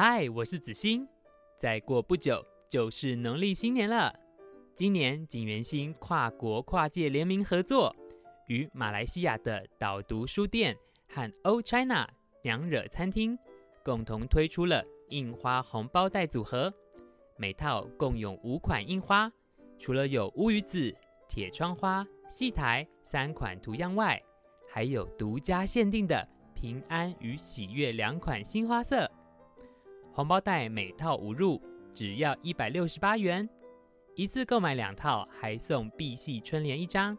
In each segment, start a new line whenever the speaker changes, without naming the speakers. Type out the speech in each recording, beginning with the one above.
嗨，我是子欣。再过不久就是农历新年了。今年锦源兴跨国跨界联名合作，与马来西亚的导读书店和 O China 娘惹餐厅共同推出了印花红包袋组合，每套共有五款印花，除了有乌鱼子、铁窗花、戏台三款图样外，还有独家限定的平安与喜悦两款新花色。红包袋每套五入，只要一百六十八元，一次购买两套还送碧玺春联一张。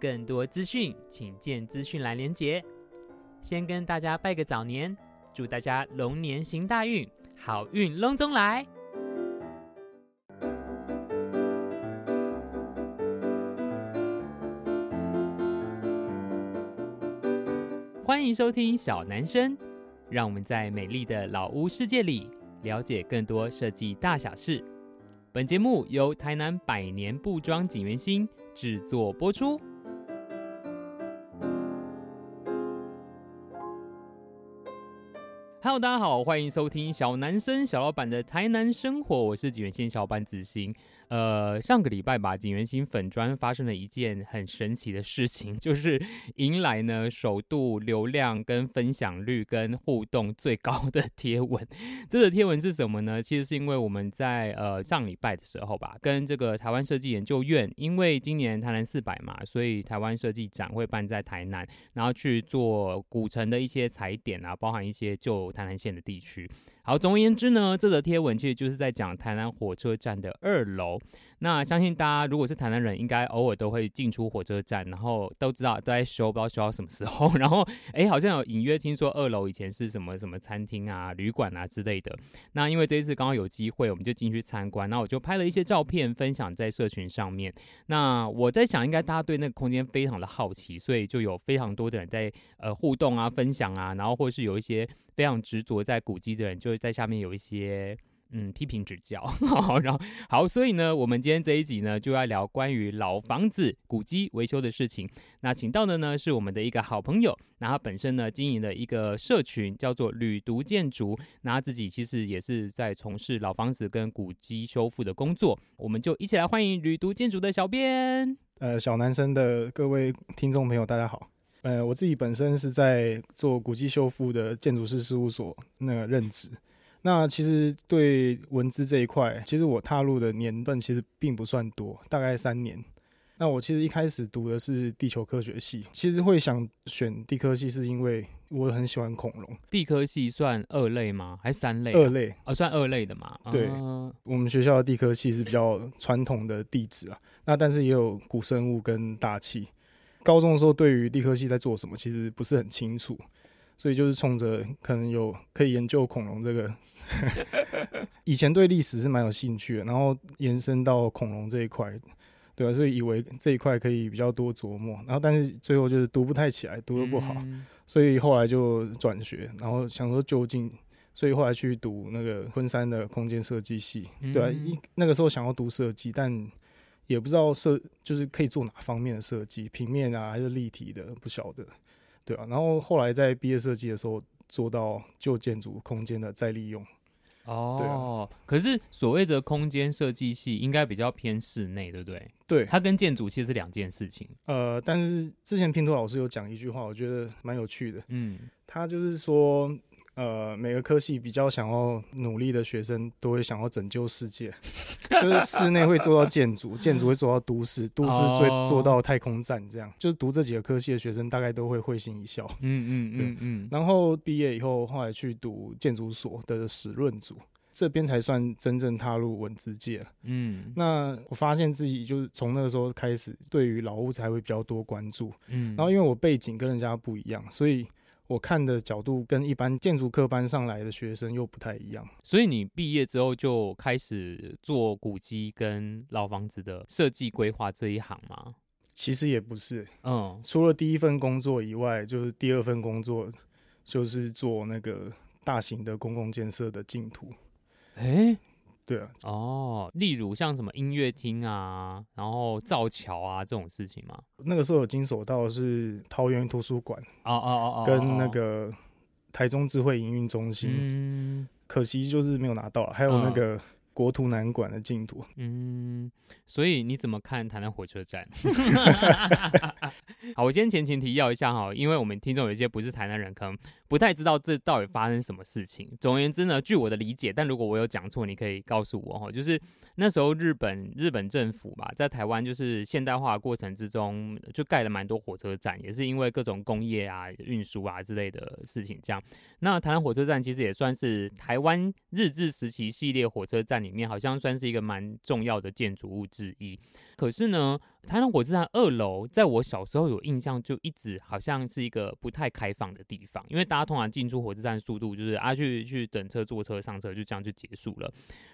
更多资讯请见资讯栏连结。先跟大家拜个早年，祝大家龙年行大运，好运隆中来。欢迎收听小男生。让我们在美丽的老屋世界里了解更多设计大小事。本节目由台南百年布庄锦源兴制作播出。Hello，大家好，欢迎收听小男生小老板的台南生活，我是景元兴小老板子欣。呃，上个礼拜吧，景元兴粉砖发生了一件很神奇的事情，就是迎来呢首度流量跟分享率跟互动最高的贴文。这个贴文是什么呢？其实是因为我们在呃上礼拜的时候吧，跟这个台湾设计研究院，因为今年台南四百嘛，所以台湾设计展会办在台南，然后去做古城的一些踩点啊，包含一些旧台南县的地区。好，总而言之呢，这则贴文其实就是在讲台南火车站的二楼。那相信大家如果是台南人，应该偶尔都会进出火车站，然后都知道都在修，不知道修到什么时候。然后，哎，好像有隐约听说二楼以前是什么什么餐厅啊、旅馆啊之类的。那因为这一次刚好有机会，我们就进去参观，那我就拍了一些照片分享在社群上面。那我在想，应该大家对那个空间非常的好奇，所以就有非常多的人在呃互动啊、分享啊，然后或是有一些。非常执着在古迹的人，就会在下面有一些嗯批评指教。然后好，所以呢，我们今天这一集呢，就要聊关于老房子古迹维修的事情。那请到的呢是我们的一个好朋友，那他本身呢经营了一个社群，叫做旅读建筑。那他自己其实也是在从事老房子跟古迹修复的工作。我们就一起来欢迎旅读建筑的小编。
呃，小男生的各位听众朋友，大家好。呃，我自己本身是在做古迹修复的建筑师事务所那个任职。那其实对文字这一块，其实我踏入的年份其实并不算多，大概三年。那我其实一开始读的是地球科学系，其实会想选地科系，是因为我很喜欢恐龙。
地科系算二类吗？还是三类啊？
二类啊，
哦，算二类的嘛。
对，呃，我们学校的地科系是比较传统的地质啊，那但是也有古生物跟大气。高中的时候，对于地科系在做什么，其实不是很清楚，所以就是冲着可能有可以研究恐龙这个 以前对历史是蛮有兴趣的，然后延伸到恐龙这一块，对啊，所以以为这一块可以比较多琢磨，然后但是最后就是读不太起来，读的不好，所以后来就转学，然后想说究竟，所以后来去读那个昆山的空间设计系，对啊，一那个时候想要读设计，但。也不知道设就是可以做哪方面的设计，平面啊还是立体的，不晓得，对啊。然后后来在毕业设计的时候，做到旧建筑空间的再利用。
哦，对啊。可是所谓的空间设计系应该比较偏室内，对不对？
对，
它跟建筑其实是两件事情。
呃，但是之前拼图老师有讲一句话，我觉得蛮有趣的。嗯，他就是说。呃，每个科系比较想要努力的学生，都会想要拯救世界，就是室内会做到建筑，建筑会做到都市，都市最做到太空站，这样，就是读这几个科系的学生，大概都会会心一笑。嗯嗯嗯嗯。然后毕业以后，后来去读建筑所的史论组，这边才算真正踏入文字界。嗯，那我发现自己就是从那个时候开始，对于老屋才会比较多关注。嗯，然后因为我背景跟人家不一样，所以。我看的角度跟一般建筑科班上来的学生又不太一样，
所以你毕业之后就开始做古迹跟老房子的设计规划这一行吗？
其实也不是，嗯，除了第一份工作以外，就是第二份工作就是做那个大型的公共建设的净图，
欸
对啊，
哦，例如像什么音乐厅啊，然后造桥啊这种事情吗？
那个时候有经手到是桃园图书馆，
哦哦哦哦，
跟那个台中智慧营运中心，
嗯，
可惜就是没有拿到了。还有那个。国土南管的进度，
嗯，所以你怎么看台南火车站？好，我先前情提要一下哈，因为我们听众有一些不是台南人，可能不太知道这到底发生什么事情。总而言之呢，据我的理解，但如果我有讲错，你可以告诉我哈。就是那时候日本日本政府吧，在台湾就是现代化过程之中，就盖了蛮多火车站，也是因为各种工业啊、运输啊之类的事情这样。那台南火车站其实也算是台湾日治时期系列火车站里面，好像算是一个蛮重要的建筑物之一。可是呢，台南火车站二楼，在我小时候有印象，就一直好像是一个不太开放的地方，因为大家通常进出火车站速度就是啊去去等车、坐车、上车，就这样就结束了，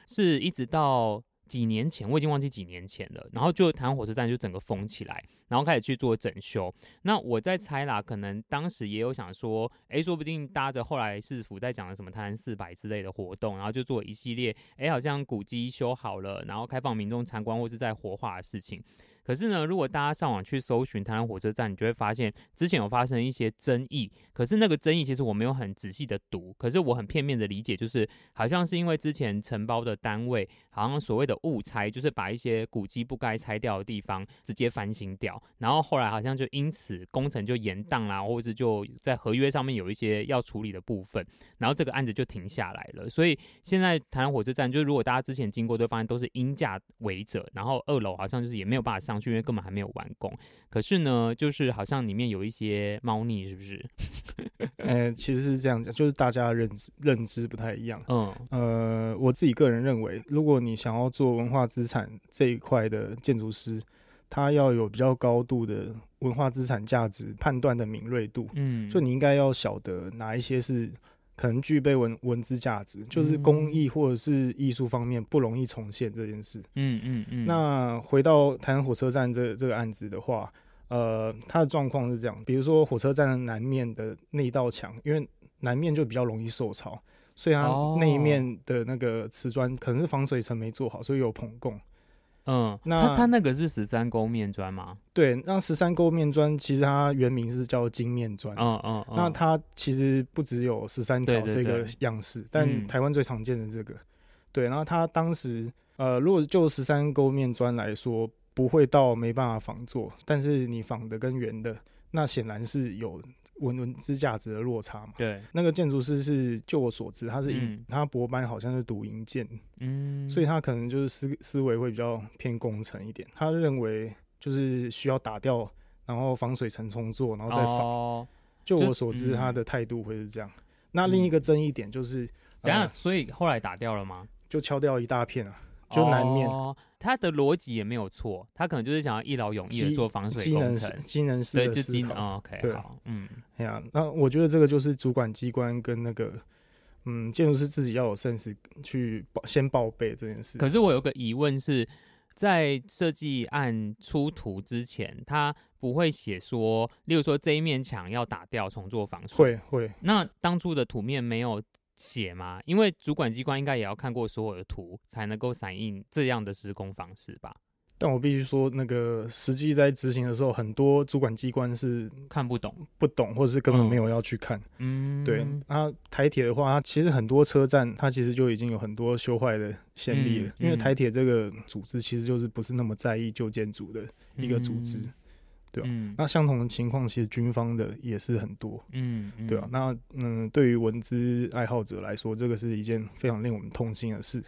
是一直到。几年前，我已经忘记几年前了。然后就台南火车站就整个封起来，然后开始去做整修。那我在猜啦，可能当时也有想说，哎，说不定搭着后来市府在讲的什么台南四百之类的活动，然后就做一系列，哎，好像古迹修好了，然后开放民众参观或是在活化的事情。可是呢，如果大家上网去搜寻台湾火车站，你就会发现之前有发生一些争议。可是那个争议其实我没有很仔细的读，可是我很片面的理解，就是好像是因为之前承包的单位好像所谓的误拆，就是把一些古迹不该拆掉的地方直接翻新掉，然后后来好像就因此工程就延宕啦，或者是就在合约上面有一些要处理的部分，然后这个案子就停下来了。所以现在台南火车站，就是如果大家之前经过，都发现都是因价违者，然后二楼好像就是也没有办法上去。因为根本还没有完工，可是呢，就是好像里面有一些猫腻，是不是？
呃，其实是这样讲，就是大家认知认知不太一样。嗯，呃，我自己个人认为，如果你想要做文化资产这一块的建筑师，他要有比较高度的文化资产价值判断的敏锐度。嗯，就你应该要晓得哪一些是。可能具备文文字价值，就是工艺或者是艺术方面不容易重现这件事。嗯嗯嗯。那回到台湾火车站这这个案子的话，呃，它的状况是这样，比如说火车站南面的那一道墙，因为南面就比较容易受潮，所以它那一面的那个瓷砖可能是防水层没做好，所以有膨供。
嗯，那它它那个是十三沟面砖吗？
对，那十三沟面砖其实它原名是叫金面砖。嗯嗯，那它其实不只有十三条这个样式，但台湾最常见的这个。嗯、对，然后它当时呃，如果就十三沟面砖来说，不会到没办法仿做，但是你仿的跟原的，那显然是有。文文资价值的落差嘛？对，那个建筑师是，就我所知，他是银，嗯、他博班好像是读银建，嗯，所以他可能就是思思维会比较偏工程一点。他认为就是需要打掉，然后防水层重做，然后再防。哦、就我所知，他的态度会是这样。嗯、那另一个争议点就是，等下，
所以后来打掉了吗？
就敲掉一大片啊。就南面，
哦、他的逻辑也没有错，他可能就是想要一劳永逸的做防水工程，
机能式的思考。
哦、OK，
对
好，嗯，
哎呀，那我觉得这个就是主管机关跟那个，嗯，建筑师自己要有 sense 去报先报备这件事。
可是我有个疑问是，在设计案出图之前，他不会写说，例如说这一面墙要打掉重做防水，
会会。
那当初的图面没有。写吗？因为主管机关应该也要看过所有的图，才能够反映这样的施工方式吧。
但我必须说，那个实际在执行的时候，很多主管机关是
看不懂、
不懂，或者是根本没有要去看。嗯，对。那台铁的话，它其实很多车站，它其实就已经有很多修坏的先例了。嗯嗯、因为台铁这个组织其实就是不是那么在意旧建筑的一个组织。嗯对吧？嗯、那相同的情况，其实军方的也是很多，嗯，嗯对吧？那嗯，对于文资爱好者来说，这个是一件非常令我们痛心的事。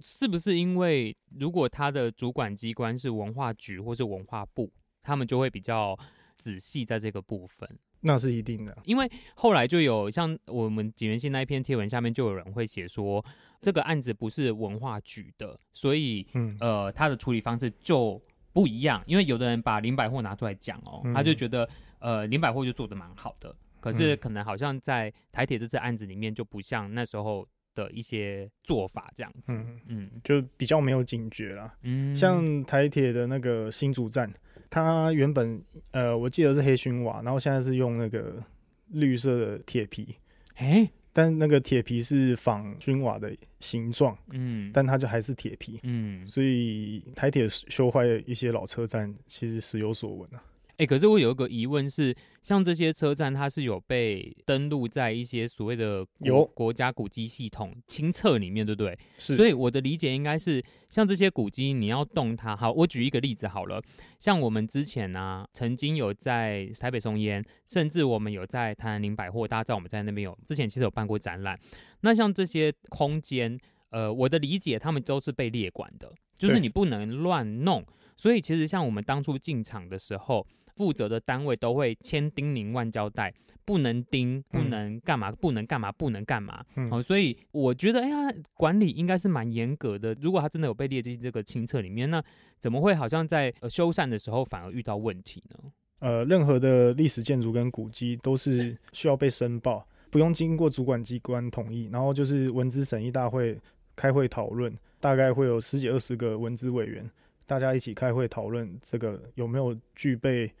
是不是因为如果他的主管机关是文化局或是文化部，他们就会比较仔细在这个部分？
那是一定的，
因为后来就有像我们锦源兴那一篇贴文下面就有人会写说，这个案子不是文化局的，所以嗯呃，他的处理方式就。不一样，因为有的人把林百货拿出来讲哦，嗯、他就觉得呃林百货就做得蛮好的，可是可能好像在台铁这次案子里面就不像那时候的一些做法这样子，嗯，
嗯。就比较没有警觉啦。嗯，像台铁的那个新竹站，它原本呃我记得是黑熏瓦，然后现在是用那个绿色的铁皮，
欸
但那个铁皮是仿军瓦的形状，嗯，但它就还是铁皮，嗯，所以台铁修坏一些老车站，其实时有所闻啊。
哎、欸，可是我有一个疑问是，像这些车站，它是有被登录在一些所谓的有国家古迹系统清册里面，对不对？
是。
所以我的理解应该是，像这些古迹，你要动它。好，我举一个例子好了，像我们之前呢、啊，曾经有在台北松烟，甚至我们有在台南林百货，大家知道我们在那边有之前其实有办过展览。那像这些空间，呃，我的理解，他们都是被列管的，就是你不能乱弄。所以其实像我们当初进场的时候，负责的单位都会千叮咛万交代，不能盯，不能干嘛，不能干嘛，不能干嘛。嗯，好，所以我觉得，哎呀，管理应该是蛮严格的。如果他真的有被列进这个清册里面，那怎么会好像在修缮的时候反而遇到问题呢？
呃，任何的历史建筑跟古迹都是需要被申报，不用经过主管机关同意，然后就是文资审议大会开会讨论，大概会有十几二十个文资委员。大家一起开会讨论这个有没有具备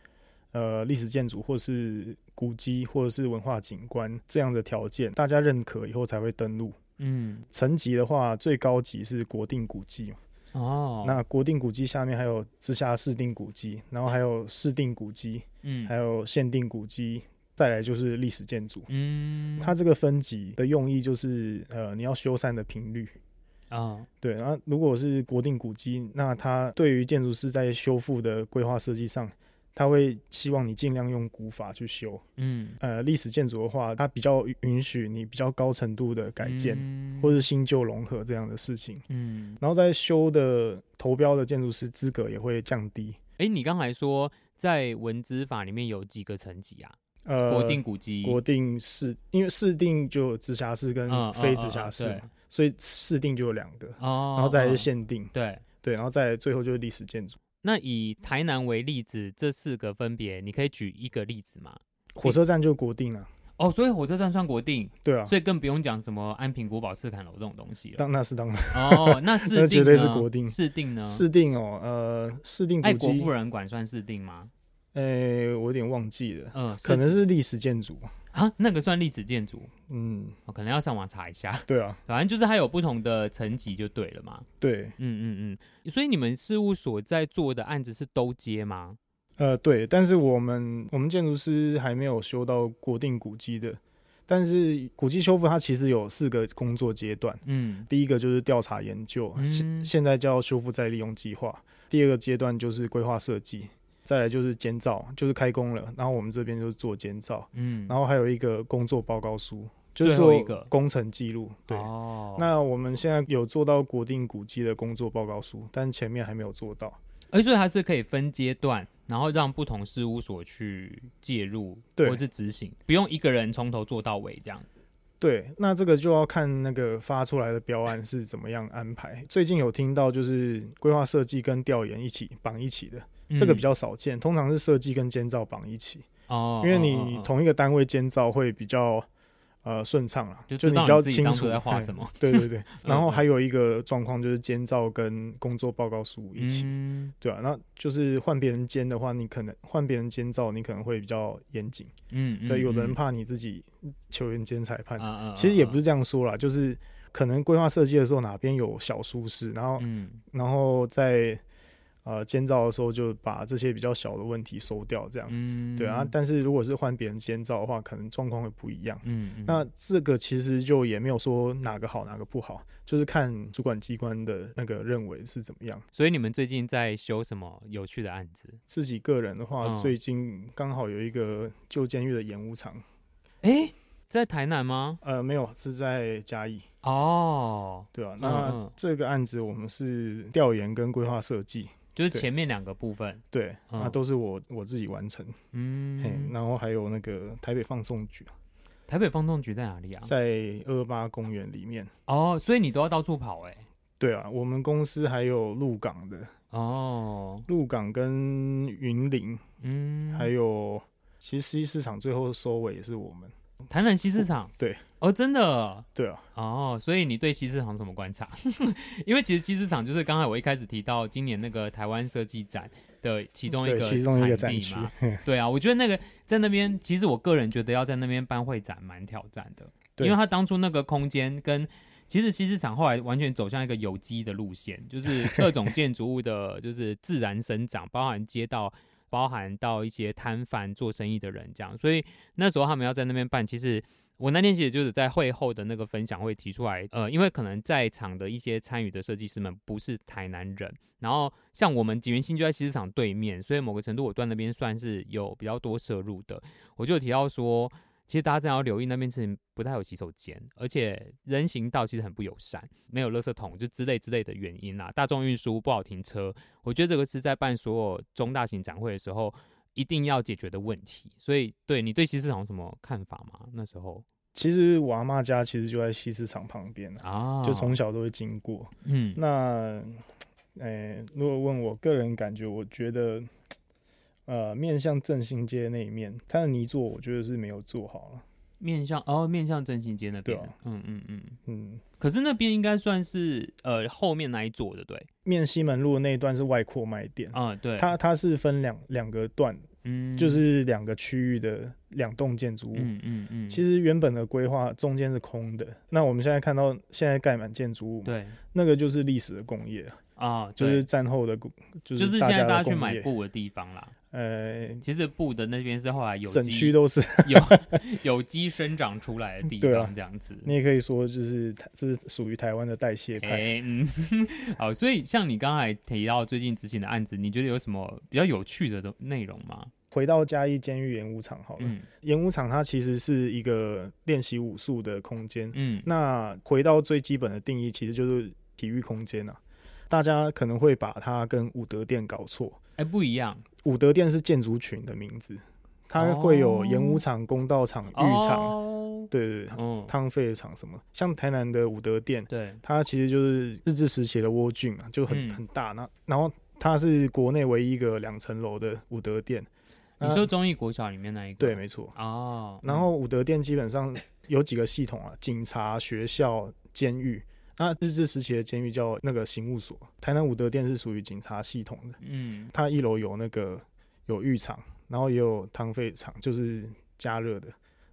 呃历史建筑或是古迹或者是文化景观这样的条件，大家认可以后才会登录。嗯，层级的话，最高级是国定古迹嘛。哦，那国定古迹下面还有直辖市定古迹，然后还有市定古迹，嗯，还有县定古迹，再来就是历史建筑。嗯，它这个分级的用意就是呃你要修缮的频率。啊，oh. 对，然后如果是国定古迹，那它对于建筑师在修复的规划设计上，他会希望你尽量用古法去修。嗯，呃，历史建筑的话，它比较允许你比较高程度的改建，嗯、或是新旧融合这样的事情。嗯，然后在修的投标的建筑师资格也会降低。
哎，你刚才说在文资法里面有几个层级啊？呃，国定古迹、
国定市，因为市定就有直辖市跟非直辖市。嗯嗯嗯所以市定就有两个，哦，然后再来是限定，
哦、对
对，然后再最后就是历史建筑。
那以台南为例子，这四个分别，你可以举一个例子吗？
火车站就国定了。
哦，所以火车站算国定，
对啊，
所以更不用讲什么安平古堡、赤坎楼这种东西了。
当那是当然。
哦，那市定
绝对是国定。
市定呢？
市定哦，呃，市定。爱
国富人馆算市定吗？
诶、欸，我有点忘记了，嗯，可能是历史建筑。
啊，那个算历史建筑，嗯，我可能要上网查一下。
对啊，
反正就是它有不同的层级就对了嘛。
对，
嗯嗯嗯。所以你们事务所在做的案子是都接吗？
呃，对，但是我们我们建筑师还没有修到国定古迹的，但是古迹修复它其实有四个工作阶段。嗯，第一个就是调查研究，现、嗯、现在叫修复再利用计划。第二个阶段就是规划设计。再来就是监造，就是开工了，然后我们这边就是做监造，嗯，然后还有一个工作报告书，就是做一个工程记录，对。哦，那我们现在有做到国定古迹的工作报告书，但前面还没有做到。
而所以它是可以分阶段，然后让不同事务所去介入，对，或是执行，不用一个人从头做到尾这样子。
对，那这个就要看那个发出来的标案是怎么样安排。最近有听到就是规划设计跟调研一起绑一起的。这个比较少见，通常是设计跟监造绑一起哦，因为你同一个单位监造会比较呃顺畅啦，就你比较清楚在画什么。对对对，然后还有一个状况就是监造跟工作报告书一起，对啊，那就是换别人监的话，你可能换别人监造，你可能会比较严谨。嗯，对，有的人怕你自己球员兼裁判，其实也不是这样说啦，就是可能规划设计的时候哪边有小疏失，然后然后在。呃，监造的时候就把这些比较小的问题收掉，这样，嗯、对啊。但是如果是换别人监造的话，可能状况会不一样。嗯，嗯，那这个其实就也没有说哪个好哪个不好，就是看主管机关的那个认为是怎么样。
所以你们最近在修什么有趣的案子？
自己个人的话，哦、最近刚好有一个旧监狱的演武场。
哎、欸，在台南吗？
呃，没有，是在嘉义。
哦，
对啊。那这个案子我们是调研跟规划设计。
就是前面两个部分，
对，那、嗯、都是我我自己完成。嗯，然后还有那个台北放送局，
台北放送局在哪里啊？
在二二八公园里面。
哦，所以你都要到处跑哎、欸。
对啊，我们公司还有鹿港的哦，鹿港跟云林，嗯，还有其实西市场最后收尾也是我们。
台南西市场，
对。
哦，真的，
对啊，
哦，所以你对西市场什么观察？因为其实西市场就是刚才我一开始提到今年那个台湾设计展的其中一个
其中一个展区。嘛，
对啊，我觉得那个在那边，其实我个人觉得要在那边办会展蛮挑战的，因为他当初那个空间跟其实西市场后来完全走向一个有机的路线，就是各种建筑物的，就是自然生长，包含街道。包含到一些摊贩做生意的人这样。所以那时候他们要在那边办，其实我那天其实就是在会后的那个分享会提出来，呃，因为可能在场的一些参与的设计师们不是台南人，然后像我们景元新就在西市场对面，所以某个程度我断那边算是有比较多摄入的，我就提到说。其实大家真的要留意，那边其实不太有洗手间，而且人行道其实很不友善，没有垃圾桶，就之类之类的原因啦。大众运输不好停车，我觉得这个是在办所有中大型展会的时候一定要解决的问题。所以，对你对西市场有什么看法吗？那时候，
其实我阿妈家其实就在西市场旁边啊，就从小都会经过。嗯，那，诶、欸，如果问我个人感觉，我觉得。呃，面向振兴街那一面，它的泥作我觉得是没有做好了。
面向哦，面向振兴街那边，
对啊，
嗯嗯嗯嗯。可是那边应该算是呃后面那一座的，对。
面西门路那一段是外扩卖店
啊，对。
它它是分两两个段，嗯，就是两个区域的两栋建筑物，嗯嗯嗯。其实原本的规划中间是空的，那我们现在看到现在盖满建筑物，
对，
那个就是历史的工业
啊，
就是战后的，
就是就是现在大家去买布的地方啦。
呃，
其实布的那边是后来有
整区都是
有有机生长出来的地方，这样子。
你也可以说，就是这是属于台湾的代谢派。
欸、嗯，好，所以像你刚才提到最近执行的案子，你觉得有什么比较有趣的内容吗？
回到嘉义监狱演武场好了，嗯、演武场它其实是一个练习武术的空间。嗯，那回到最基本的定义，其实就是体育空间啊。大家可能会把它跟武德殿搞错，
哎、欸，不一样。
武德殿是建筑群的名字，它会有演武场、公道场、浴场，哦、对对对，汤废场什么。像台南的武德殿，对，它其实就是日治时期的窝郡啊，就很、嗯、很大。那然后它是国内唯一一个两层楼的武德殿。
你说中义国小里面那一个？
对，没错。哦，然后武德殿基本上有几个系统啊，警察、学校、监狱。那日治时期的监狱叫那个刑务所，台南武德殿是属于警察系统的。嗯，它一楼有那个有浴场，然后也有汤沸场，就是加热的。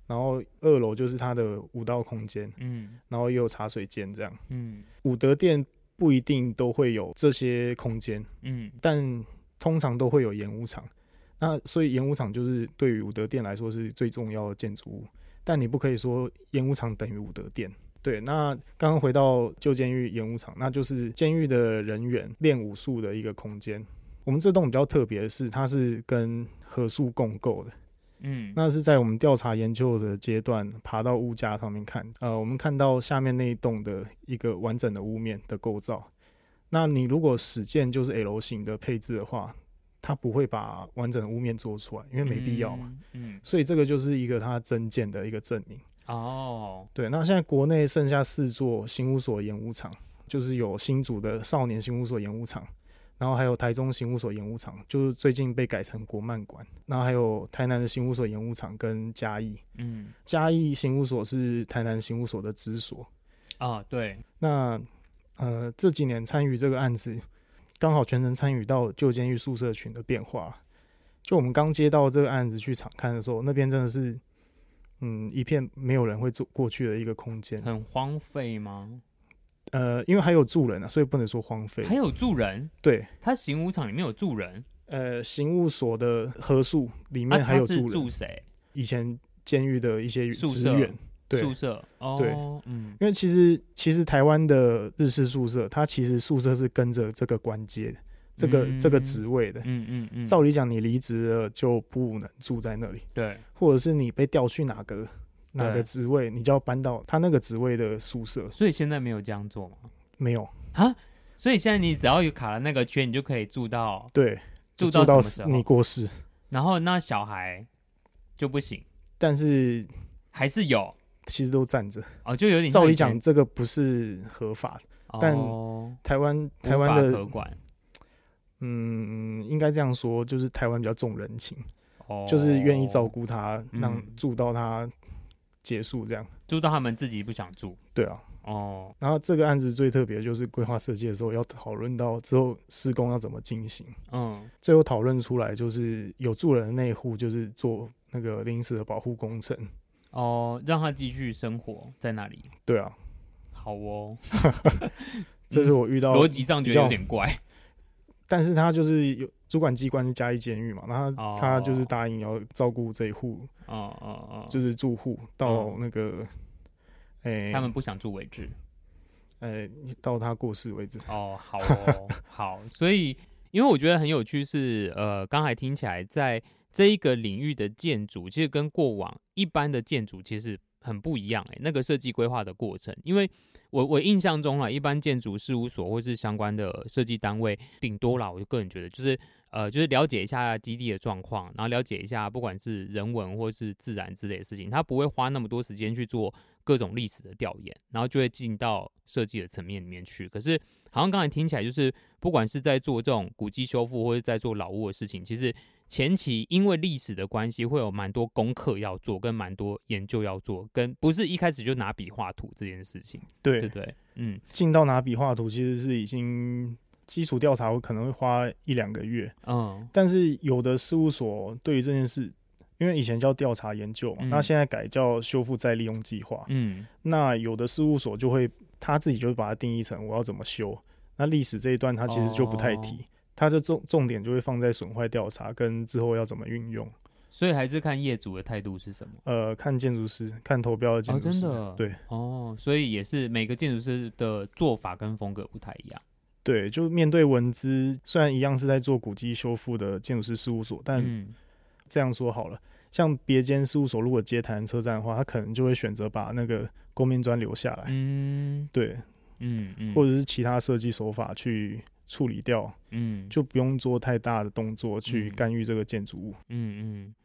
然后二楼就是它的武道空间。嗯，然后也有茶水间这样。嗯，武德殿不一定都会有这些空间。嗯，但通常都会有演武场。那所以演武场就是对于武德殿来说是最重要的建筑物。但你不可以说演武场等于武德殿。对，那刚刚回到旧监狱演武场，那就是监狱的人员练武术的一个空间。我们这栋比较特别的是，它是跟合宿共构的。嗯，那是在我们调查研究的阶段，爬到屋架上面看，呃，我们看到下面那一栋的一个完整的屋面的构造。那你如果始建就是 L 型的配置的话，它不会把完整的屋面做出来，因为没必要嘛。嗯，嗯，所以这个就是一个它增建的一个证明。哦，oh. 对，那现在国内剩下四座刑务所演武场，就是有新竹的少年刑务所演武场，然后还有台中刑务所演武场，就是最近被改成国漫馆，然后还有台南的刑务所演武场跟嘉义，嗯，嘉义刑务所是台南刑务所的支所，
啊，oh, 对，
那呃这几年参与这个案子，刚好全程参与到旧监狱宿舍群的变化，就我们刚接到这个案子去场看的时候，那边真的是。嗯，一片没有人会走过去的一个空间，
很荒废吗？
呃，因为还有住人啊，所以不能说荒废。
还有住人？
对，
他刑务场里面有住人。
呃，刑务所的合宿里面还有住人。啊、住谁？以前监狱的一些职员。对，
宿舍。哦、
对，嗯，因为其实其实台湾的日式宿舍，它其实宿舍是跟着这个官阶的。这个这个职位的，嗯嗯嗯，照理讲，你离职了就不能住在那里，
对，
或者是你被调去哪个哪个职位，你就要搬到他那个职位的宿舍。
所以现在没有这样做吗？
没有。
啊，所以现在你只要有卡了那个圈，你就可以住到
对，
住到什么时候？
你过世，
然后那小孩就不行，
但是
还是有，
其实都站着。
哦，就有点
照理讲这个不是合法的，但台湾台湾的。嗯，应该这样说，就是台湾比较重人情，哦、就是愿意照顾他，让住到他结束这样，
住到他们自己不想住。
对啊，哦，然后这个案子最特别的就是规划设计的时候要讨论到之后施工要怎么进行，嗯，最后讨论出来就是有住人的那一户就是做那个临时的保护工程，
哦，让他继续生活在那里。
对啊，
好哦，
这是我遇到
逻辑上觉得有点怪。
但是他就是有主管机关是嘉义监狱嘛，那他、
哦、
他就是答应要照顾这一户，
哦哦哦，
就是住户到那个，哎、
嗯，欸、他们不想住为止，
哎、欸，到他过世为止。
哦，好哦，好，所以因为我觉得很有趣是，呃，刚才听起来在这一个领域的建筑，其实跟过往一般的建筑其实很不一样、欸，哎，那个设计规划的过程，因为。我我印象中啊，一般建筑事务所或是相关的设计单位，顶多啦，我就个人觉得，就是呃，就是了解一下基地的状况，然后了解一下不管是人文或是自然之类的事情，他不会花那么多时间去做各种历史的调研，然后就会进到设计的层面里面去。可是好像刚才听起来，就是不管是在做这种古迹修复，或者在做老屋的事情，其实。前期因为历史的关系，会有蛮多功课要做，跟蛮多研究要做，跟不是一开始就拿笔画图这件事情，
对
对对，嗯，
进到拿笔画图其实是已经基础调查，我可能会花一两个月，嗯，但是有的事务所对于这件事，因为以前叫调查研究嘛，嗯、那现在改叫修复再利用计划，嗯，那有的事务所就会他自己就会把它定义成我要怎么修，那历史这一段他其实就不太提。哦它的重重点就会放在损坏调查跟之后要怎么运用，
所以还是看业主的态度是什么。
呃，看建筑师，看投标的建筑师。哦，真的？对。
哦，所以也是每个建筑师的做法跟风格不太一样。
对，就面对文资，虽然一样是在做古迹修复的建筑师事务所，但这样说好了，像别间事务所如果接台南车站的话，他可能就会选择把那个勾面砖留下来。嗯，对，嗯嗯，或者是其他设计手法去。处理掉，嗯，就不用做太大的动作去干预这个建筑物，
嗯嗯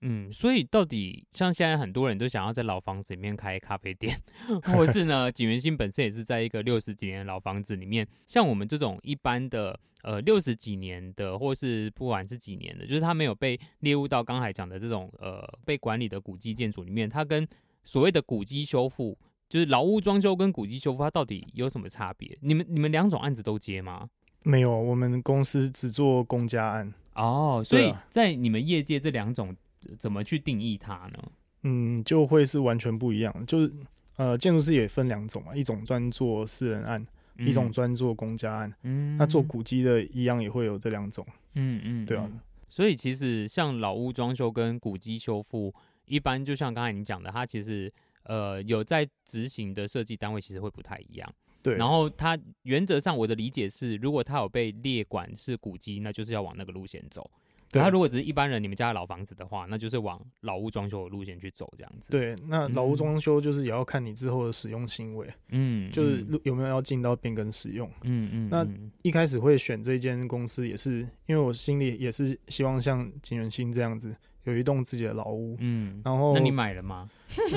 嗯，所以到底像现在很多人都想要在老房子里面开咖啡店，或是呢，锦源兴本身也是在一个六十几年的老房子里面，像我们这种一般的呃六十几年的，或是不管是几年的，就是它没有被列入到刚才讲的这种呃被管理的古迹建筑里面，它跟所谓的古迹修复，就是老屋装修跟古迹修复，它到底有什么差别？你们你们两种案子都接吗？
没有，我们公司只做公家案
哦，所以在你们业界这两种怎么去定义它呢？
嗯，就会是完全不一样。就是呃，建筑师也分两种嘛，一种专做私人案，嗯、一种专做公家案。嗯，那做古迹的一样也会有这两种。嗯嗯，对啊。
所以其实像老屋装修跟古迹修复，一般就像刚才你讲的，它其实呃有在执行的设计单位其实会不太一样。
对，
然后它原则上我的理解是，如果它有被列管是古迹，那就是要往那个路线走。对，它如果只是一般人，你们家的老房子的话，那就是往老屋装修的路线去走，这样子。
对，那老屋装修就是也要看你之后的使用行为，嗯，就是有没有要进到变更使用，嗯嗯。那一开始会选这间公司，也是因为我心里也是希望像金元兴这样子有一栋自己的老屋，嗯。然后，
那你买了吗？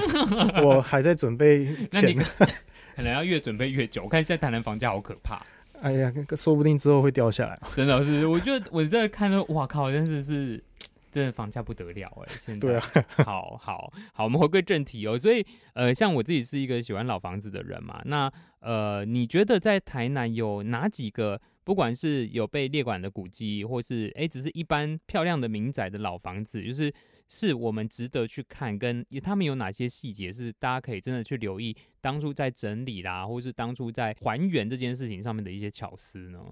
我还在准备钱。
可能要越准备越久。我看现在台南房价好可怕。
哎呀，说不定之后会掉下来。
真的是，我觉得我在看着，哇靠，真的是，真的房价不得了哎。现在
对啊，
好好好，我们回归正题哦。所以呃，像我自己是一个喜欢老房子的人嘛，那呃，你觉得在台南有哪几个，不管是有被列管的古迹，或是哎、欸，只是一般漂亮的民宅的老房子，就是。是我们值得去看，跟他们有哪些细节是大家可以真的去留意，当初在整理啦，或是当初在还原这件事情上面的一些巧思呢？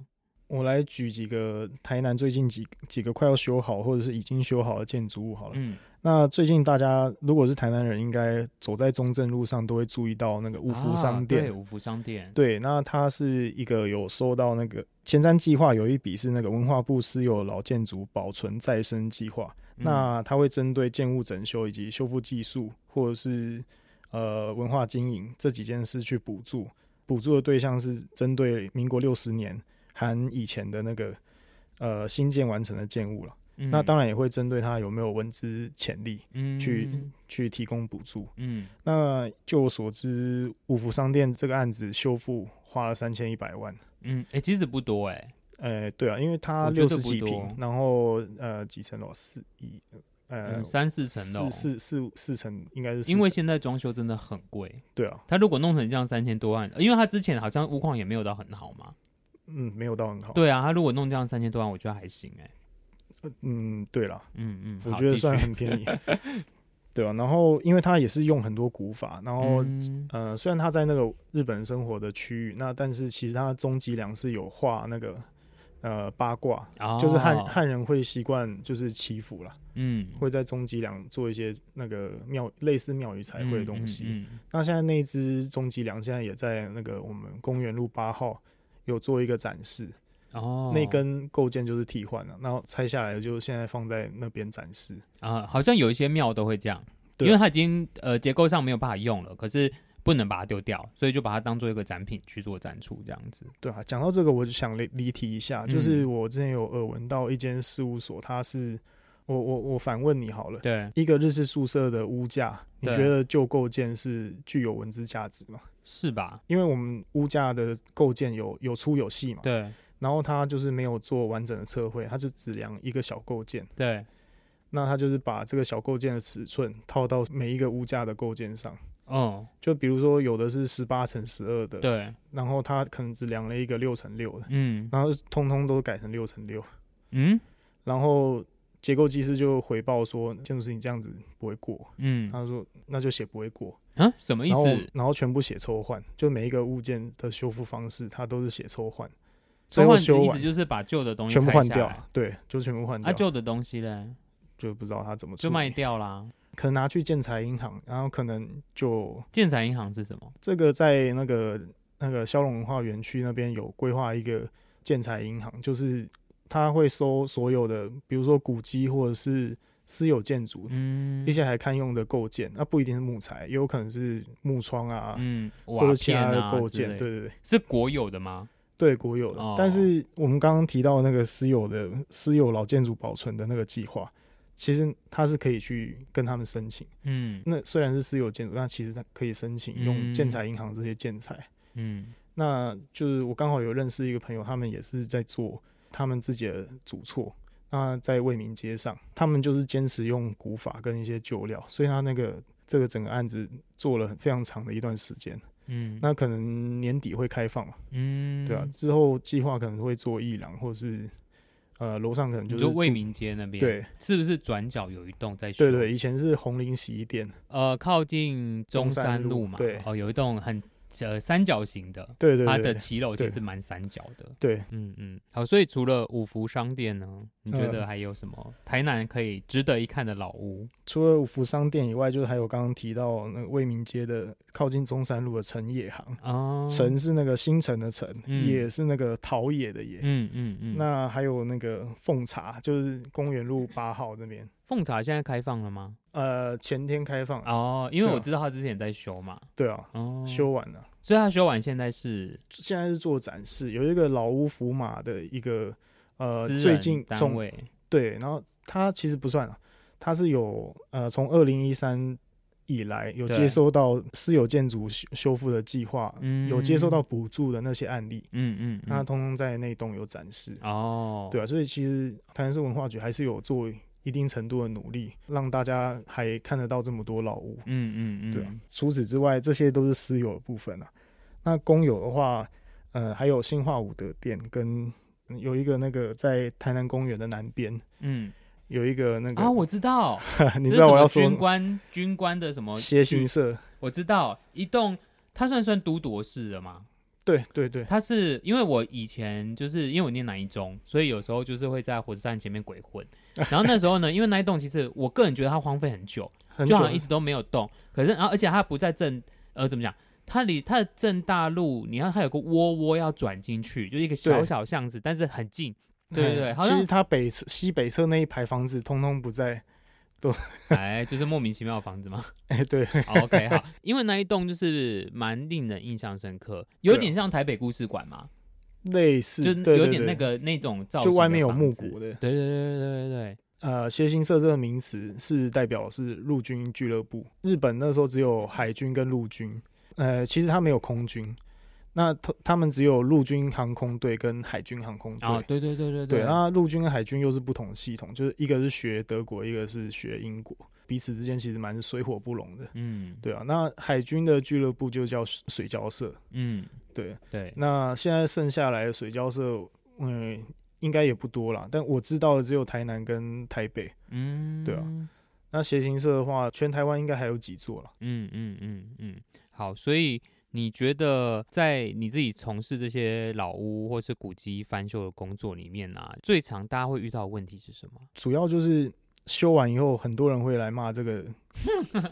我来举几个台南最近几几个快要修好或者是已经修好的建筑物好了。嗯，那最近大家如果是台南人，应该走在中正路上都会注意到那个五福商店。啊、
对，五福商店。
对，那它是一个有收到那个前瞻计划，有一笔是那个文化部私有老建筑保存再生计划。那它会针对建物整修以及修复技术，或者是呃文化经营这几件事去补助，补助的对象是针对民国六十年含以前的那个呃新建完成的建物了。嗯、那当然也会针对他有没有文资潜力去，去、嗯、去提供补助。嗯，那就我所知，五福商店这个案子修复花了三千一百万。
嗯，哎、欸，其实不多哎、欸。
呃、欸，对啊，因为它六十几平，然后呃几层楼，四一呃、嗯、
三四层楼，
四四四四层应该是。
因为现在装修真的很贵。
对啊，
他如果弄成这样三千多万，因为他之前好像屋况也没有到很好嘛。
嗯，没有到很好。
对啊，他如果弄这样三千多万，我觉得还行哎、
欸。嗯，对了，
嗯嗯，
我觉得算很便宜。对啊，然后因为他也是用很多古法，然后、嗯、呃，虽然他在那个日本生活的区域，那但是其实他中脊梁是有画那个。呃八卦，
哦、
就是汉汉人会习惯就是祈福啦，
嗯，
会在终极梁做一些那个庙类似庙宇彩绘的东西。
嗯嗯嗯、
那现在那只终极梁现在也在那个我们公园路八号有做一个展示。
哦，
那根构件就是替换了，然后拆下来就现在放在那边展示
啊，好像有一些庙都会这
样，
因为它已经呃结构上没有办法用了，可是不能把它丢掉，所以就把它当做一个展品去做展出这样子。
对啊，讲到这个，我就想离离题一下，就是我之前有耳闻到一间事务所，它是我我我反问你好了，
对，
一个日式宿舍的屋架，你觉得旧构件是具有文字价值吗？
是吧？
因为我们屋架的构件有有粗有细嘛，
对。
然后他就是没有做完整的测绘，他就只量一个小构件。
对，
那他就是把这个小构件的尺寸套到每一个屋架的构件上。
哦，
就比如说有的是十八乘十二的，
对，
然后他可能只量了一个六乘六的，
嗯，
然后通通都改成六乘六，
嗯，
然后结构技师就回报说建筑师你这样子不会过，
嗯，
他说那就写不会过
啊，什么意思？
然后，然后全部写抽换，就每一个物件的修复方式，他都是写抽换。
抽换的意思就是把旧的东西
全部换掉，对，就全部换掉。
啊，旧的东西呢，
就不知道他怎么
就卖掉啦，
可能拿去建材银行，然后可能就
建材银行是什么？
这个在那个那个骁龙文化园区那边有规划一个建材银行，就是他会收所有的，比如说古迹或者是私有建筑，
嗯，
一些还堪用的构件，那不一定是木材，也有可能是木窗啊，
嗯，
或者其他的构件，对对对，
是国有的吗？
对国有的，哦、但是我们刚刚提到那个私有的私有老建筑保存的那个计划，其实它是可以去跟他们申请。
嗯，
那虽然是私有建筑，但其实它可以申请用建材银行这些建材。
嗯，
那就是我刚好有认识一个朋友，他们也是在做他们自己的主厝。那在为民街上，他们就是坚持用古法跟一些旧料，所以他那个这个整个案子做了非常长的一段时间。
嗯，
那可能年底会开放嘛？
嗯，
对啊，之后计划可能会做一廊，或是呃楼上可能就是
卫民街那边，
对，
是不是转角有一栋在
对对，以前是红林洗衣店，
呃，靠近中山路嘛，
对，
哦，有一栋很。呃，三角形的，
对对，对，
它的骑楼其实蛮三角的，
对，
嗯嗯，好，所以除了五福商店呢，你觉得还有什么、嗯、台南可以值得一看的老屋？
除了五福商店以外，就是还有刚刚提到那个卫民街的靠近中山路的陈野行
哦，
成是那个新城的城，
嗯、
野是那个陶冶的冶，
嗯嗯嗯，
那还有那个奉茶，就是公园路八号那边。
奉茶现在开放了吗？
呃，前天开放。
哦，因为我知道他之前在修嘛。
对啊，
哦，
修完了，
所以他修完现在是
现在是做展示，有一个老屋福马的一个呃，最近
单位。
对，然后他其实不算了，他是有呃从二零一三以来有接收到私有建筑修修复的计划，
嗯，
有接收到补助的那些案例，
嗯嗯，
那通通在那栋有展示。
哦，
对啊，所以其实台南市文化局还是有做。一定程度的努力，让大家还看得到这么多老屋。
嗯嗯嗯，对啊。
除此之外，这些都是私有的部分啊。那公有的话，呃，还有新化武德店，跟有一个那个在台南公园的南边，
嗯，
有一个那个
啊，我知道，
你知道我要说
军官军官的什么
协行社？
我知道，一栋，它算算都铎式的吗？
对对对，
他是因为我以前就是因为我念南一中，所以有时候就是会在火车站前面鬼混。然后那时候呢，因为那一栋其实我个人觉得它荒废很久，
很久
就好像一直都没有动。可是然后而且它不在正呃怎么讲？它离它的正大路，你看它有个窝窝要转进去，就一个小小巷子，但是很近。对对对，
其实它北西北侧那一排房子通通不在。对，
哎，就是莫名其妙的房子吗？
哎、欸，对
，OK，好，因为那一栋就是蛮令人印象深刻，有点像台北故事馆嘛，
类似，
就有点那个那种造型，
就外面有木鼓的，
对对对对对对。
呃，协行社这个名词是代表是陆军俱乐部，日本那时候只有海军跟陆军，呃，其实它没有空军。那他他们只有陆军航空队跟海军航空队啊，
对对对对对。
那陆军跟海军又是不同的系统，就是一个是学德国，一个是学英国，彼此之间其实蛮水火不容的。
嗯，
对啊。那海军的俱乐部就叫水交社。
嗯，
对
对。
那现在剩下来的水交社，嗯，应该也不多了，但我知道的只有台南跟台北。
嗯，
对啊。那协行社的话，全台湾应该还有几座了。
嗯嗯嗯嗯。好，所以。你觉得在你自己从事这些老屋或是古迹翻修的工作里面啊，最常大家会遇到的问题是什么？
主要就是修完以后，很多人会来骂这个，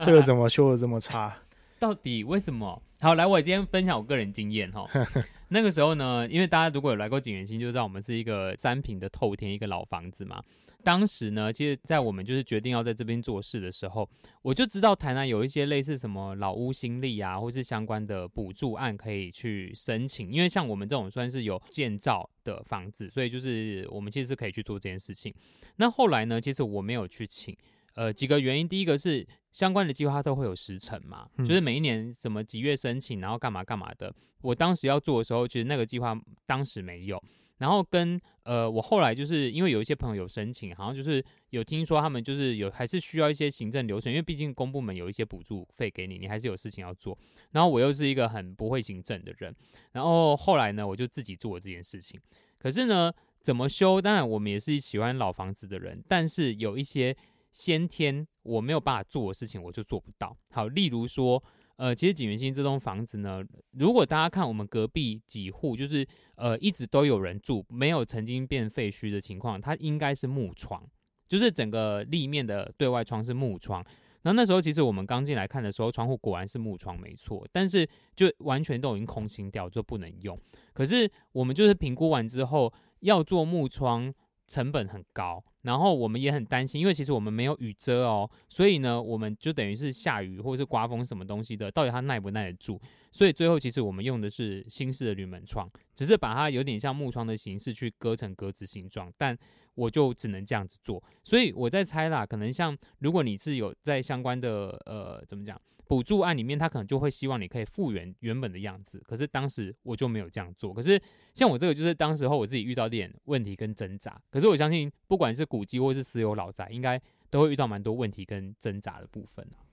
这个怎么修的这么差？
到底为什么？好，来，我今天分享我个人经验哈。那个时候呢，因为大家如果有来过锦源兴，就知道我们是一个三坪的透天一个老房子嘛。当时呢，其实，在我们就是决定要在这边做事的时候，我就知道台南有一些类似什么老屋新力啊，或是相关的补助案可以去申请。因为像我们这种算是有建造的房子，所以就是我们其实是可以去做这件事情。那后来呢，其实我没有去请，呃，几个原因。第一个是相关的计划都会有时程嘛，就是每一年什么几月申请，然后干嘛干嘛的。我当时要做的时候，其实那个计划当时没有。然后跟呃，我后来就是因为有一些朋友有申请，好像就是有听说他们就是有还是需要一些行政流程，因为毕竟公部门有一些补助费给你，你还是有事情要做。然后我又是一个很不会行政的人，然后后来呢，我就自己做了这件事情。可是呢，怎么修？当然我们也是喜欢老房子的人，但是有一些先天我没有办法做的事情，我就做不到。好，例如说。呃，其实锦源兴这栋房子呢，如果大家看我们隔壁几户，就是呃一直都有人住，没有曾经变废墟的情况，它应该是木窗，就是整个立面的对外窗是木窗。然后那时候其实我们刚进来看的时候，窗户果然是木窗没错，但是就完全都已经空心掉，就不能用。可是我们就是评估完之后，要做木窗。成本很高，然后我们也很担心，因为其实我们没有雨遮哦，所以呢，我们就等于是下雨或者是刮风什么东西的，到底它耐不耐得住？所以最后其实我们用的是新式的铝门窗，只是把它有点像木窗的形式去割成格子形状，但我就只能这样子做。所以我在猜啦，可能像如果你是有在相关的呃怎么讲？补助案里面，他可能就会希望你可以复原原本的样子，可是当时我就没有这样做。可是像我这个，就是当时候我自己遇到点问题跟挣扎。可是我相信，不管是古迹或是私有老宅，应该都会遇到蛮多问题跟挣扎的部分啊。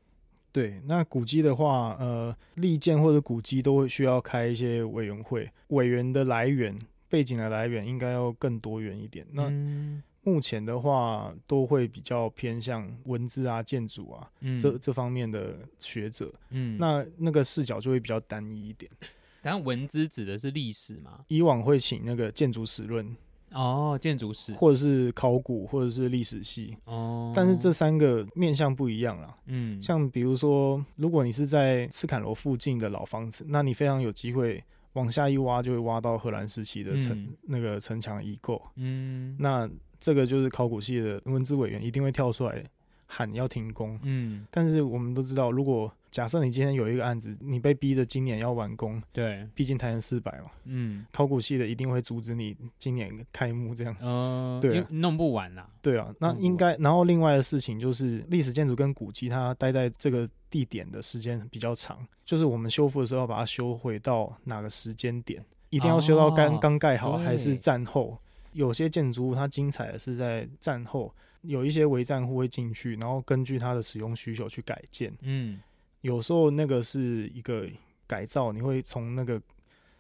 对，那古迹的话，呃，利建或者古迹都会需要开一些委员会，委员的来源、背景的来源应该要更多元一点。那、嗯目前的话，都会比较偏向文字啊、建筑啊、嗯、这这方面的学者，嗯，那那个视角就会比较单一一点。
但文字指的是历史吗？
以往会请那个建筑史论
哦，建筑史，
或者是考古，或者是历史系哦。但是这三个面向不一样啦，嗯，像比如说，如果你是在赤坎楼附近的老房子，那你非常有机会往下一挖，就会挖到荷兰时期的城、嗯、那个城墙遗构，嗯，那。这个就是考古系的文资委员一定会跳出来喊要停工，嗯，但是我们都知道，如果假设你今天有一个案子，你被逼着今年要完工，对，毕竟台南四百嘛，嗯，考古系的一定会阻止你今年开幕这样，嗯，对啊，
弄不完呐，
对啊，那应该，然后另外的事情就是历史建筑跟古迹，它待在这个地点的时间比较长，就是我们修复的时候要把它修回到哪个时间点，一定要修到刚刚盖好还是战后？有些建筑物它精彩的是在战后，有一些违战户会进去，然后根据它的使用需求去改建。嗯，有时候那个是一个改造，你会从那个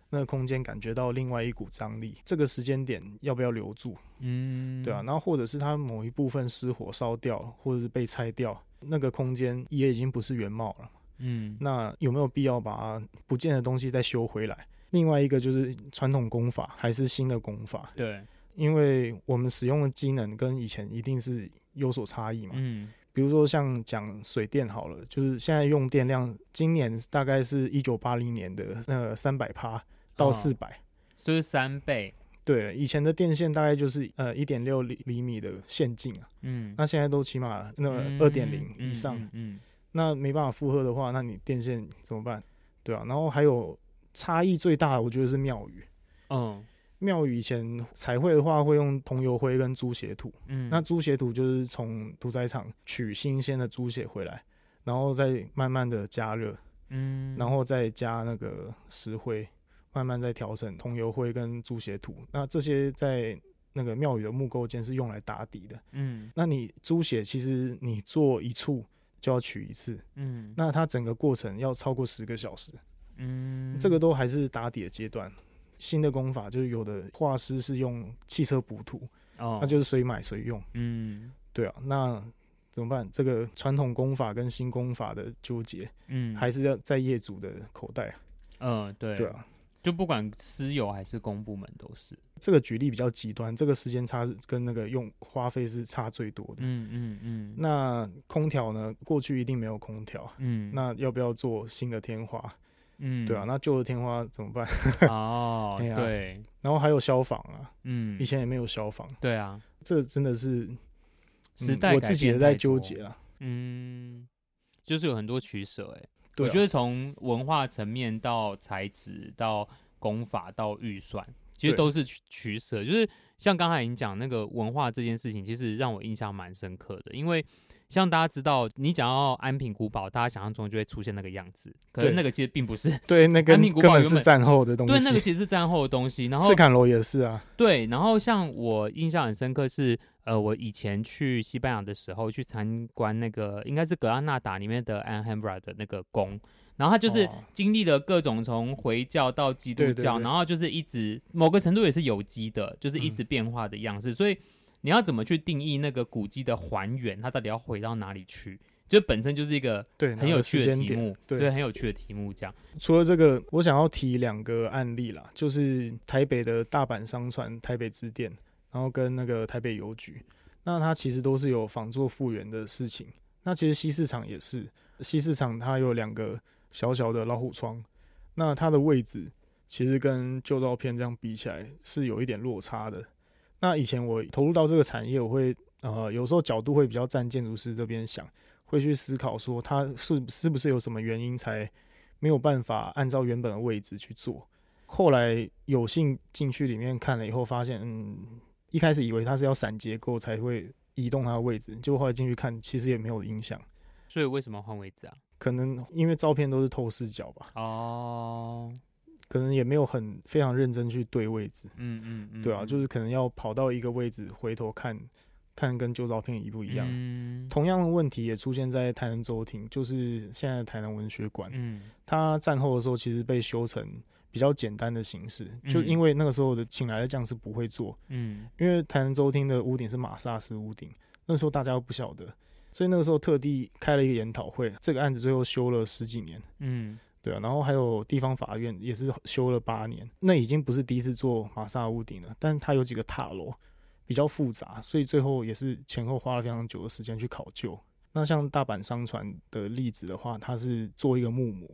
那个空间感觉到另外一股张力。这个时间点要不要留住？嗯，对啊。然后或者是它某一部分失火烧掉，或者是被拆掉，那个空间也已经不是原貌了。嗯，那有没有必要把不见的东西再修回来？另外一个就是传统功法还是新的功法？对。因为我们使用的机能跟以前一定是有所差异嘛，嗯，比如说像讲水电好了，就是现在用电量，今年大概是一九八零年的那个三百帕到四百，
就是三倍。
对，以前的电线大概就是呃一点六厘厘米的线径啊，嗯，那现在都起码那二点零以上，嗯，嗯，那没办法负荷的话，那你电线怎么办？对啊，然后还有差异最大的，我觉得是庙宇，嗯。庙宇以前彩绘的话，会用桐油灰跟猪血土。嗯，那猪血土就是从屠宰场取新鲜的猪血回来，然后再慢慢的加热，嗯，然后再加那个石灰，慢慢再调成桐油灰跟猪血土。那这些在那个庙宇的木构件是用来打底的。嗯，那你猪血其实你做一处就要取一次。嗯，那它整个过程要超过十个小时。嗯，这个都还是打底的阶段。新的工法就是有的画师是用汽车补土，哦，那就是随买随用。嗯，对啊，那怎么办？这个传统工法跟新工法的纠结，嗯，还是要在业主的口袋。
嗯，对，
对啊，
就不管私有还是公部门都是。
这个举例比较极端，这个时间差跟那个用花费是差最多的。
嗯嗯嗯。
那空调呢？过去一定没有空调。
嗯。
那要不要做新的天花？
嗯，
对啊。那旧的天花怎么办？
哦，对。
然后还有消防啊。
嗯。
以前也没有消防。
对啊。
这真的是
时代、嗯、
我自己也在纠结啊。
嗯，就是有很多取舍哎。
对啊、
我觉得从文化层面到材质到工法到预算。其实都是取取舍，就是像刚才你讲那个文化这件事情，其实让我印象蛮深刻的。因为像大家知道，你讲到安平古堡，大家想象中就会出现那个样子，可是那个其实并不是。
对，那个安平古堡是战后的东西。
对，那个其实是战后的东西。然后
赤坎楼也是啊。
对，然后像我印象很深刻是，呃，我以前去西班牙的时候去参观那个应该是格拉纳达里面的 Anhambra 的那个宫。然后他就是经历了各种从回教到基督教，
对对对，
然后就是一直某个程度也是有机的，就是一直变化的样式。嗯、所以你要怎么去定义那个古迹的还原？它到底要回到哪里去？就本身就是一个对很有趣的题目，对，对，很有趣的题目。这样
除了这个，我想要提两个案例啦，就是台北的大阪商船、台北支店，然后跟那个台北邮局，那它其实都是有仿作复原的事情。那其实西市场也是，西市场它有两个。小小的老虎窗，那它的位置其实跟旧照片这样比起来是有一点落差的。那以前我投入到这个产业，我会呃有时候角度会比较站建筑师这边想，会去思考说它是是不是有什么原因才没有办法按照原本的位置去做。后来有幸进去里面看了以后，发现嗯，一开始以为它是要散结构才会移动它的位置，结果后来进去看，其实也没有影响。
所以为什么换位置啊？
可能因为照片都是透视角吧。
哦，
可能也没有很非常认真去对位置。
嗯嗯嗯，
对啊，就是可能要跑到一个位置回头看，看跟旧照片一不一样。
嗯。
同样的问题也出现在台南州厅，就是现在的台南文学馆。
嗯。
它战后的时候其实被修成比较简单的形式，就因为那个时候的请来的匠师不会做。
嗯。
因为台南州厅的屋顶是马萨斯屋顶，那时候大家都不晓得。所以那个时候特地开了一个研讨会，这个案子最后修了十几年。
嗯，
对啊，然后还有地方法院也是修了八年。那已经不是第一次做马萨屋顶了，但它有几个塔楼比较复杂，所以最后也是前后花了非常久的时间去考究。那像大阪商船的例子的话，它是做一个木模。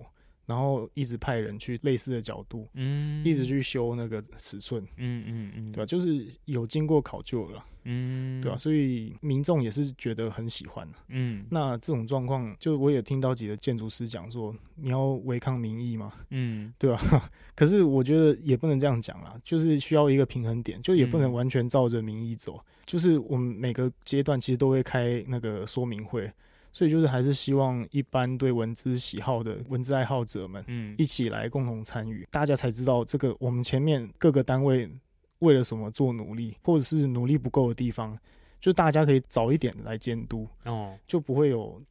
然后一直派人去类似的角度，
嗯，
一直去修那个尺寸，
嗯嗯嗯，
对吧？就是有经过考究了，
嗯，
对吧？所以民众也是觉得很喜欢，
嗯。
那这种状况，就我也听到几个建筑师讲说，你要违抗民意嘛，
嗯，
对吧？可是我觉得也不能这样讲啦，就是需要一个平衡点，就也不能完全照着民意走。嗯。就是我们每个阶段其实都会开那个说明会。所以就是还是希望一般对文字喜好的文字爱好者们，嗯，一起来共同参与，大家才知道这个我们前面各个单位为了什么做努力，或者是努力不够的地方，就大家可以早一点来监督，
哦，就
不会有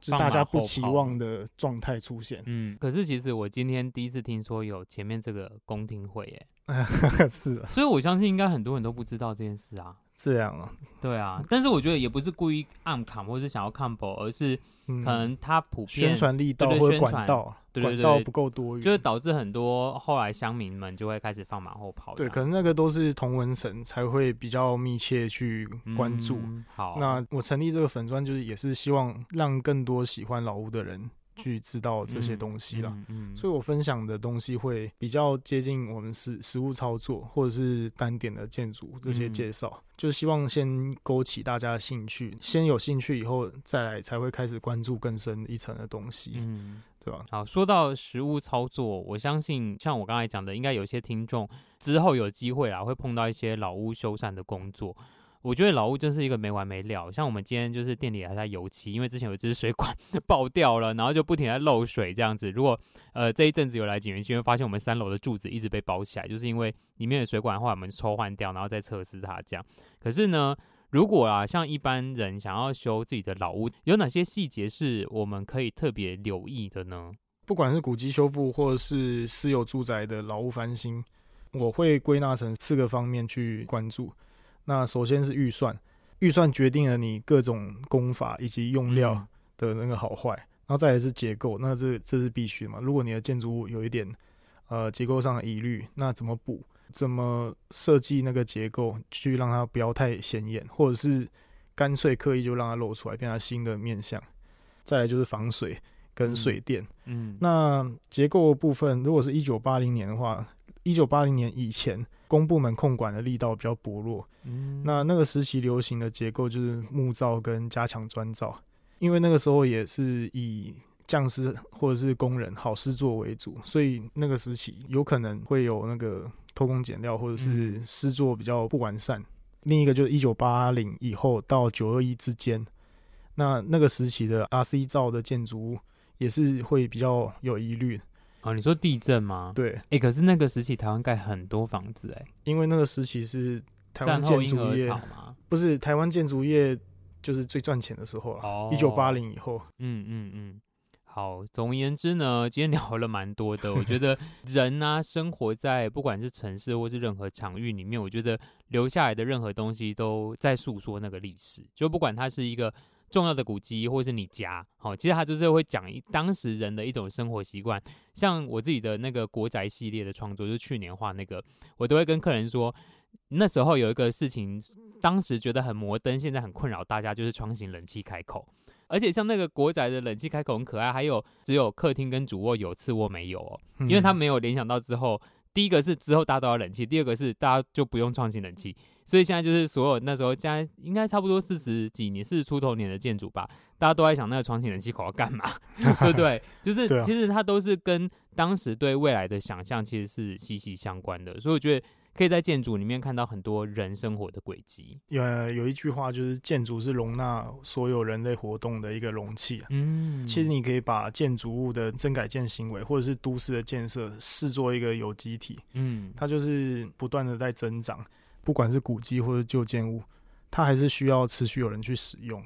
就大家不期望的状态出现。
嗯，可是其实我今天第一次听说有前面这个公听会，耶，
是啊，
所以我相信应该很多人都不知道这件事啊。
这样啊，
对啊，但是我觉得也不是故意暗砍或是想要看薄，而是可能他普遍
宣传力道或者管道，
对对对，
管道不够多，
就是导致很多后来乡民们就会开始放马后炮。
对，可能那个都是同文层才会比较密切去关注。
嗯、好，
那我成立这个粉砖，就是也是希望让更多喜欢老屋的人。去知道这些东西了，
嗯嗯嗯，
所以我分享的东西会比较接近我们实实物操作，或者是单点的建筑这些介绍，嗯，就是希望先勾起大家的兴趣，先有兴趣以后再来才会开始关注更深一层的东西，
嗯，
对吧？
好，说到实物操作，我相信像我刚才讲的，应该有些听众之后有机会啦，会碰到一些老屋修缮的工作。我觉得老屋真是一个没完没了，像我们今天就是店里还在油漆，因为之前有一支水管 爆掉了，然后就不停在漏水这样子。如果呃这一阵子有来景元区，会发现我们三楼的柱子一直被包起来，就是因为里面的水管的话我们抽换掉，然后再测试它这样。可是呢，如果啊像一般人想要修自己的老屋，有哪些细节是我们可以特别留意的呢？
不管是古迹修复或者是私有住宅的老屋翻新，我会归纳成四个方面去关注。那首先是预算，预算决定了你各种工法以及用料的那个好坏。嗯。然后再来是结构，那这这是必须嘛。如果你的建筑物有一点呃结构上的疑虑，那怎么补？怎么设计那个结构，去让它不要太显眼，或者是干脆刻意就让它露出来，变成新的面相。再来就是防水跟水电。嗯，嗯，那结构的部分，如果是一九八零年的话，一九八零年以前，公部门控管的力道比较薄弱。嗯，那那个时期流行的结构就是木造跟加强砖造。因为那个时候也是以匠师或者是工人好施作为主，所以那个时期有可能会有那个偷工减料或者是施作比较不完善。嗯、另一个就是一九八零以后到九二一之间，那那个时期的 RC 造的建筑物也是会比较有疑虑。
啊，你说地震吗？
对，
哎、欸，可是那个时期台湾盖很多房子、欸，哎，
因为那个时期是台湾建筑业不是台湾建筑业。就是最赚钱的时候了，一九八零以后。
嗯嗯嗯，好。总而言之呢，今天聊了蛮多的。我觉得 人呢、啊，生活在不管是城市或是任何场域里面，我觉得留下来的任何东西都在诉说那个历史。就不管它是一个重要的古迹，或是你家，好，其实他就是会讲一当时人的一种生活习惯。像我自己的那个国宅系列的创作，就是去年画那个，我都会跟客人说。那时候有一个事情，当时觉得很摩登，现在很困扰大家，就是窗型冷气开口。而且像那个国宅的冷气开口很可爱，还有只有客厅跟主卧有，次卧没有哦，因为他没有联想到之后，第一个是之后大家都要冷气，第二个是大家就不用创新冷气，所以现在就是所有那时候现在应该差不多四十几年、四十出头年的建筑吧，大家都在想那个窗型冷气口要干嘛，对不对？就是其实它都是跟当时对未来的想象其实是息息相关的，所以我觉得。可以在建筑里面看到很多人生活的轨迹。有
有一句话就是，建筑是容纳所有人类活动的一个容器啊。嗯，其实你可以把建筑物的增改建行为，或者是都市的建设，视作一个有机体。嗯，它就是不断的在增长，不管是古迹或者旧建物，它还是需要持续有人去使用。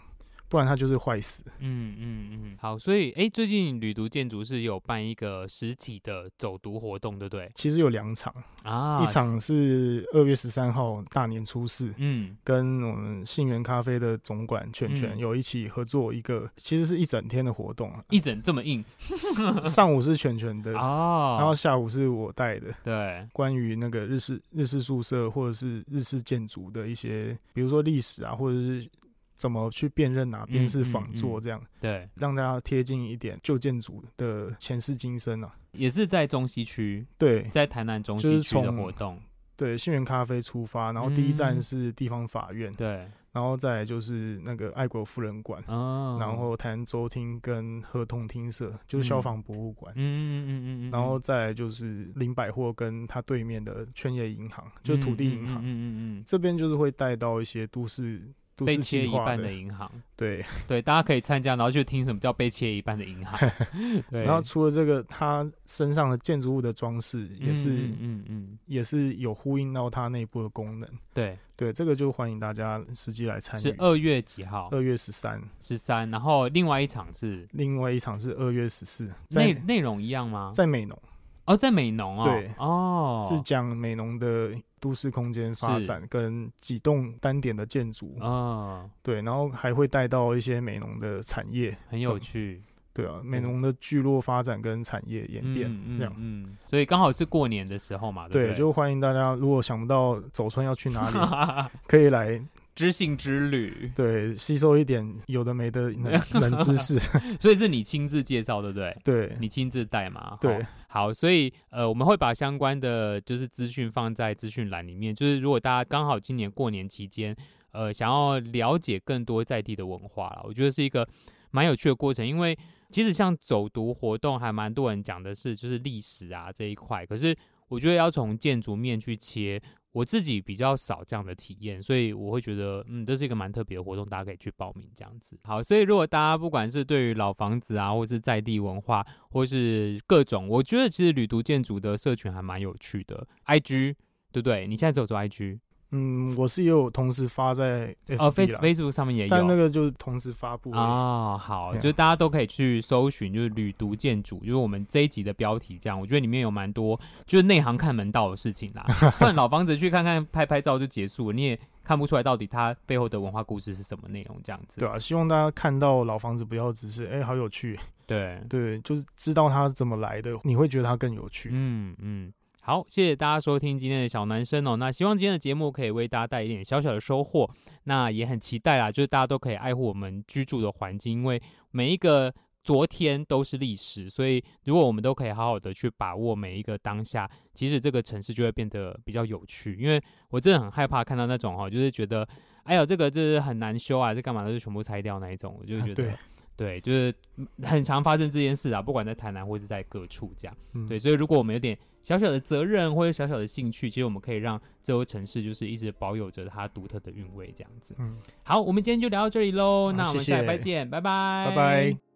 不然它就是坏死。
嗯嗯嗯，好，所以哎、欸，最近旅读建筑是有办一个实体的走读活动，对不对？
其实有两场。啊，一场是二月十三号大年初四，嗯，跟我们信源咖啡的总管全全有一起合作一个，其实是一整天的活动啊，
一整这么硬，
上 午是全全的哦，然后下午是我带的，
对，
关于那个日式日式宿舍或者是日式建筑的一些，比如说历史啊，或者是。怎么去辨认哪边是仿作？这样、嗯嗯嗯、
对，
让大家贴近一点旧建筑的前世今生啊。
也是在中西区，
对，
在台南中西区的活动。
对，信源咖啡出发，然后第一站是地方法院，对、嗯，然后再来就是那个爱国夫人馆，哦，然后台南州厅跟合同厅舍，就是消防博物馆，嗯嗯嗯嗯嗯，然后再来就是林百货跟它对面的劝业银行，就是土地银行，嗯嗯嗯，嗯，这边就是会带到一些都市。
被切一半的银行，
对
对，大家可以参加，然后去听什么叫被切一半的银行。对，
然后除了这个，他身上的建筑物的装饰也是，嗯嗯，嗯，也是有呼应到它内部的功能。
对
对，这个就欢迎大家实际来参与。
是二月几号？
二月十三，
十三。然后另外一场是，
另外一场是二月十四。
内内容一样吗？
在美农。
哦，在美农啊。
对
哦，
是讲美农的。都市空间发展跟几栋单点的建筑啊，对，然后还会带到一些美农的产业，
很有趣。
对啊，美农的聚落发展跟产业演变这样，
嗯，嗯，所以刚好是过年的时候嘛，对，对，
对，就欢迎大家，如果想不到走春要去哪里，可以来
知性之旅，
对，吸收一点有的没的冷 冷知识。
所以是你亲自介绍，对不对？
对，
你亲自带嘛？
对。
好，所以呃，我们会把相关的就是资讯放在资讯栏里面。就是如果大家刚好今年过年期间，呃，想要了解更多在地的文化了，我觉得是一个蛮有趣的过程。因为其实像走读活动，还蛮多人讲的是就是历史啊这一块，可是我觉得要从建筑面去切。我自己比较少这样的体验，所以我会觉得，嗯，这是一个蛮特别的活动，大家可以去报名这样子。好，所以如果大家不管是对于老房子啊，或是在地文化，或是各种，我觉得其实旅途建筑的社群还蛮有趣的。IG，对不对？你现在只有做 IG。
嗯，我是也有同时发在
哦，Face Facebook 上面也有，
但那个就是同时发布
哦。好，就大家都可以去搜寻，就是旅读建筑，就是我们这一集的标题这样。我觉得里面有蛮多就是内行看门道的事情啦。不然老房子去看看拍拍照就结束了，你也看不出来到底它背后的文化故事是什么内容这样子。
对啊，希望大家看到老房子不要只是哎、欸、好有趣，
对
对，就是知道它怎么来的，你会觉得它更有趣。
嗯嗯。好，谢谢大家收听今天的小男生哦。那希望今天的节目可以为大家带一点小小的收获。那也很期待啦，就是大家都可以爱护我们居住的环境，因为每一个昨天都是历史。所以如果我们都可以好好的去把握每一个当下，其实这个城市就会变得比较有趣。因为我真的很害怕看到那种哈，就是觉得哎呦这个这是很难修啊，这干嘛都是全部拆掉那一种，我就觉得。啊对，就是很常发生这件事啊，不管在台南或是在各处这样。嗯、对，所以如果我们有点小小的责任或者小小的兴趣，其实我们可以让这座城市就是一直保有着它独特的韵味这样子。嗯，好，我们今天就聊到这里喽，那我们下礼拜见，拜拜，
拜拜。